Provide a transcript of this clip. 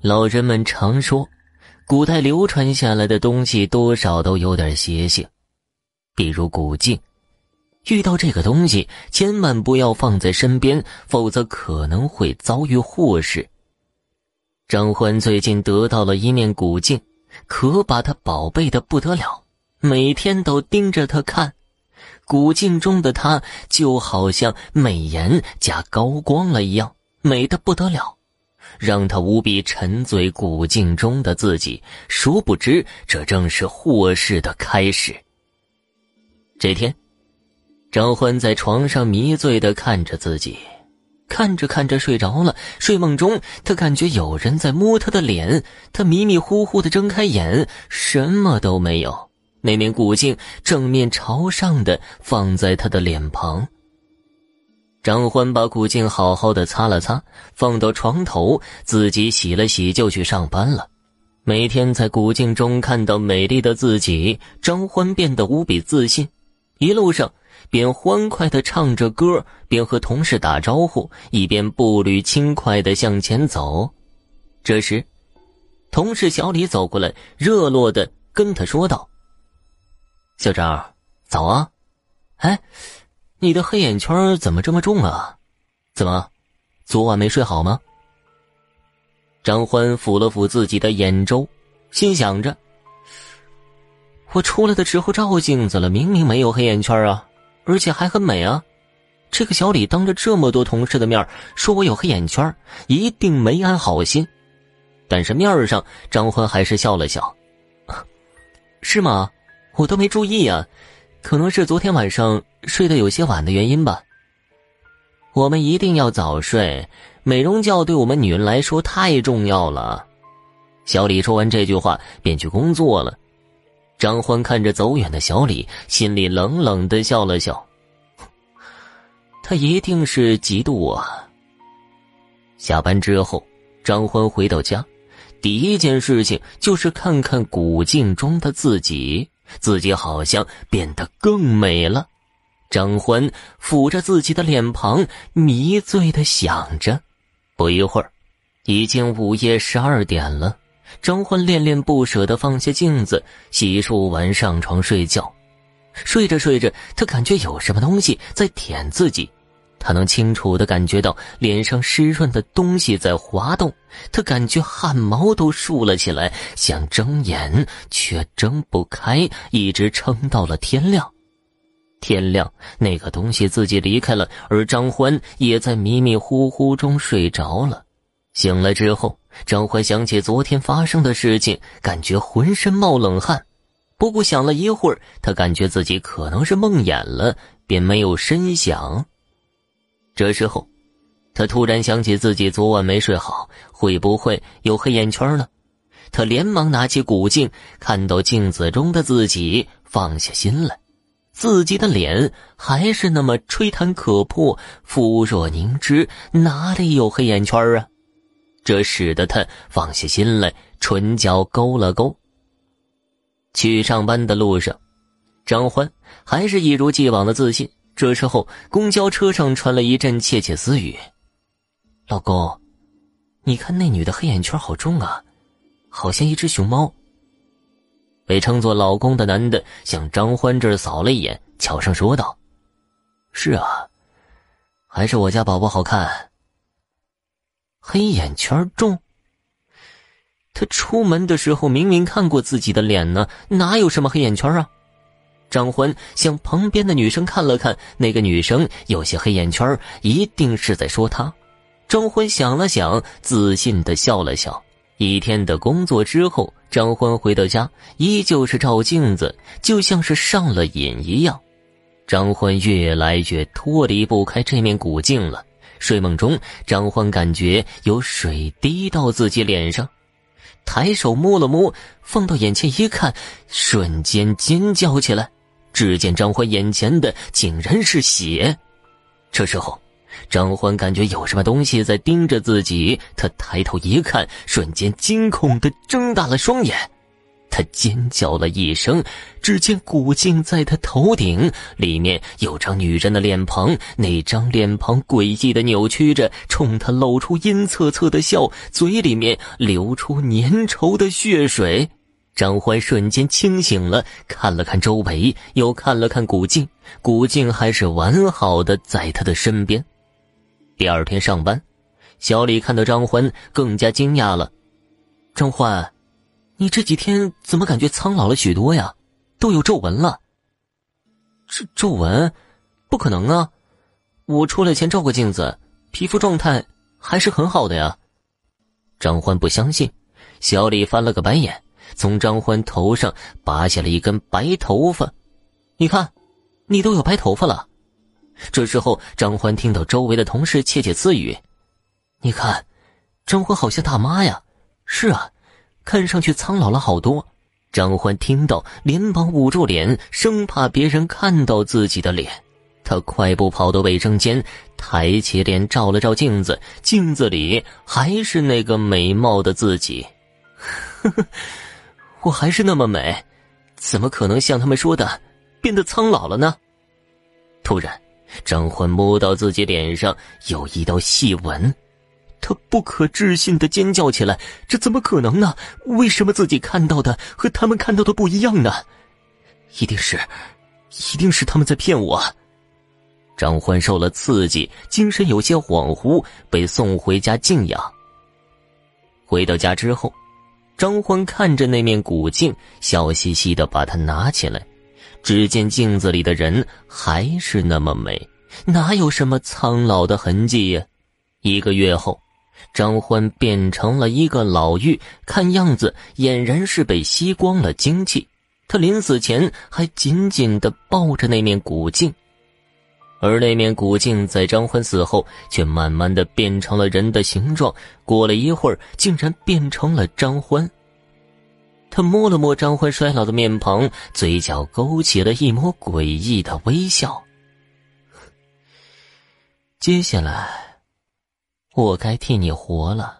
老人们常说，古代流传下来的东西多少都有点邪性，比如古镜。遇到这个东西，千万不要放在身边，否则可能会遭遇祸事。张欢最近得到了一面古镜，可把他宝贝的不得了，每天都盯着他看。古镜中的他就好像美颜加高光了一样，美的不得了，让他无比沉醉古镜中的自己。殊不知，这正是祸事的开始。这天。张欢在床上迷醉的看着自己，看着看着睡着了。睡梦中，他感觉有人在摸他的脸，他迷迷糊糊的睁开眼，什么都没有。那面古镜正面朝上的放在他的脸庞。张欢把古镜好好的擦了擦，放到床头，自己洗了洗就去上班了。每天在古镜中看到美丽的自己，张欢变得无比自信。一路上。边欢快地唱着歌，边和同事打招呼，一边步履轻快地向前走。这时，同事小李走过来，热络地跟他说道：“小张，早啊！哎，你的黑眼圈怎么这么重啊？怎么，昨晚没睡好吗？”张欢抚了抚自己的眼周，心想着：“我出来的时候照镜子了，明明没有黑眼圈啊。”而且还很美啊！这个小李当着这么多同事的面说我有黑眼圈，一定没安好心。但是面上张欢还是笑了笑：“ 是吗？我都没注意啊，可能是昨天晚上睡得有些晚的原因吧。我们一定要早睡，美容觉对我们女人来说太重要了。”小李说完这句话，便去工作了。张欢看着走远的小李，心里冷冷的笑了笑。他一定是嫉妒我。下班之后，张欢回到家，第一件事情就是看看古镜中的自己，自己好像变得更美了。张欢抚着自己的脸庞，迷醉的想着。不一会儿，已经午夜十二点了。张欢恋恋不舍地放下镜子，洗漱完上床睡觉。睡着睡着，他感觉有什么东西在舔自己，他能清楚地感觉到脸上湿润的东西在滑动。他感觉汗毛都竖了起来，想睁眼却睁不开，一直撑到了天亮。天亮，那个东西自己离开了，而张欢也在迷迷糊糊中睡着了。醒来之后。张欢想起昨天发生的事情，感觉浑身冒冷汗。不过想了一会儿，他感觉自己可能是梦魇了，便没有深想。这时候，他突然想起自己昨晚没睡好，会不会有黑眼圈呢？他连忙拿起古镜，看到镜子中的自己，放下心来。自己的脸还是那么吹弹可破，肤若凝脂，哪里有黑眼圈啊？这使得他放下心来，唇角勾了勾。去上班的路上，张欢还是一如既往的自信。这时候，公交车上传来一阵窃窃私语：“老公，你看那女的黑眼圈好重啊，好像一只熊猫。”被称作老公的男的向张欢这儿扫了一眼，悄声说道：“是啊，还是我家宝宝好看。”黑眼圈重。他出门的时候明明看过自己的脸呢，哪有什么黑眼圈啊？张欢向旁边的女生看了看，那个女生有些黑眼圈，一定是在说他。张欢想了想，自信的笑了笑。一天的工作之后，张欢回到家，依旧是照镜子，就像是上了瘾一样。张欢越来越脱离不开这面古镜了。睡梦中，张欢感觉有水滴到自己脸上，抬手摸了摸，放到眼前一看，瞬间尖叫起来。只见张欢眼前的竟然是血。这时候，张欢感觉有什么东西在盯着自己，他抬头一看，瞬间惊恐的睁大了双眼。他尖叫了一声，只见古镜在他头顶，里面有张女人的脸庞，那张脸庞诡异的扭曲着，冲他露出阴恻恻的笑，嘴里面流出粘稠的血水。张欢瞬间清醒了，看了看周围，又看了看古镜，古镜还是完好的在他的身边。第二天上班，小李看到张欢，更加惊讶了。张欢。你这几天怎么感觉苍老了许多呀？都有皱纹了。皱皱纹？不可能啊！我出来前照过镜子，皮肤状态还是很好的呀。张欢不相信，小李翻了个白眼，从张欢头上拔下了一根白头发。你看，你都有白头发了。这时候，张欢听到周围的同事窃窃私语：“你看，张欢好像大妈呀。”是啊。看上去苍老了好多，张欢听到，连忙捂住脸，生怕别人看到自己的脸。他快步跑到卫生间，抬起脸照了照镜子，镜子里还是那个美貌的自己。呵呵，我还是那么美，怎么可能像他们说的变得苍老了呢？突然，张欢摸到自己脸上有一道细纹。他不可置信的尖叫起来：“这怎么可能呢？为什么自己看到的和他们看到的不一样呢？一定是，一定是他们在骗我。”张欢受了刺激，精神有些恍惚，被送回家静养。回到家之后，张欢看着那面古镜，笑嘻嘻的把它拿起来，只见镜子里的人还是那么美，哪有什么苍老的痕迹呀？一个月后。张欢变成了一个老妪，看样子俨然是被吸光了精气。他临死前还紧紧的抱着那面古镜，而那面古镜在张欢死后却慢慢的变成了人的形状。过了一会儿，竟然变成了张欢。他摸了摸张欢衰老的面庞，嘴角勾起了一抹诡异的微笑。接下来。我该替你活了。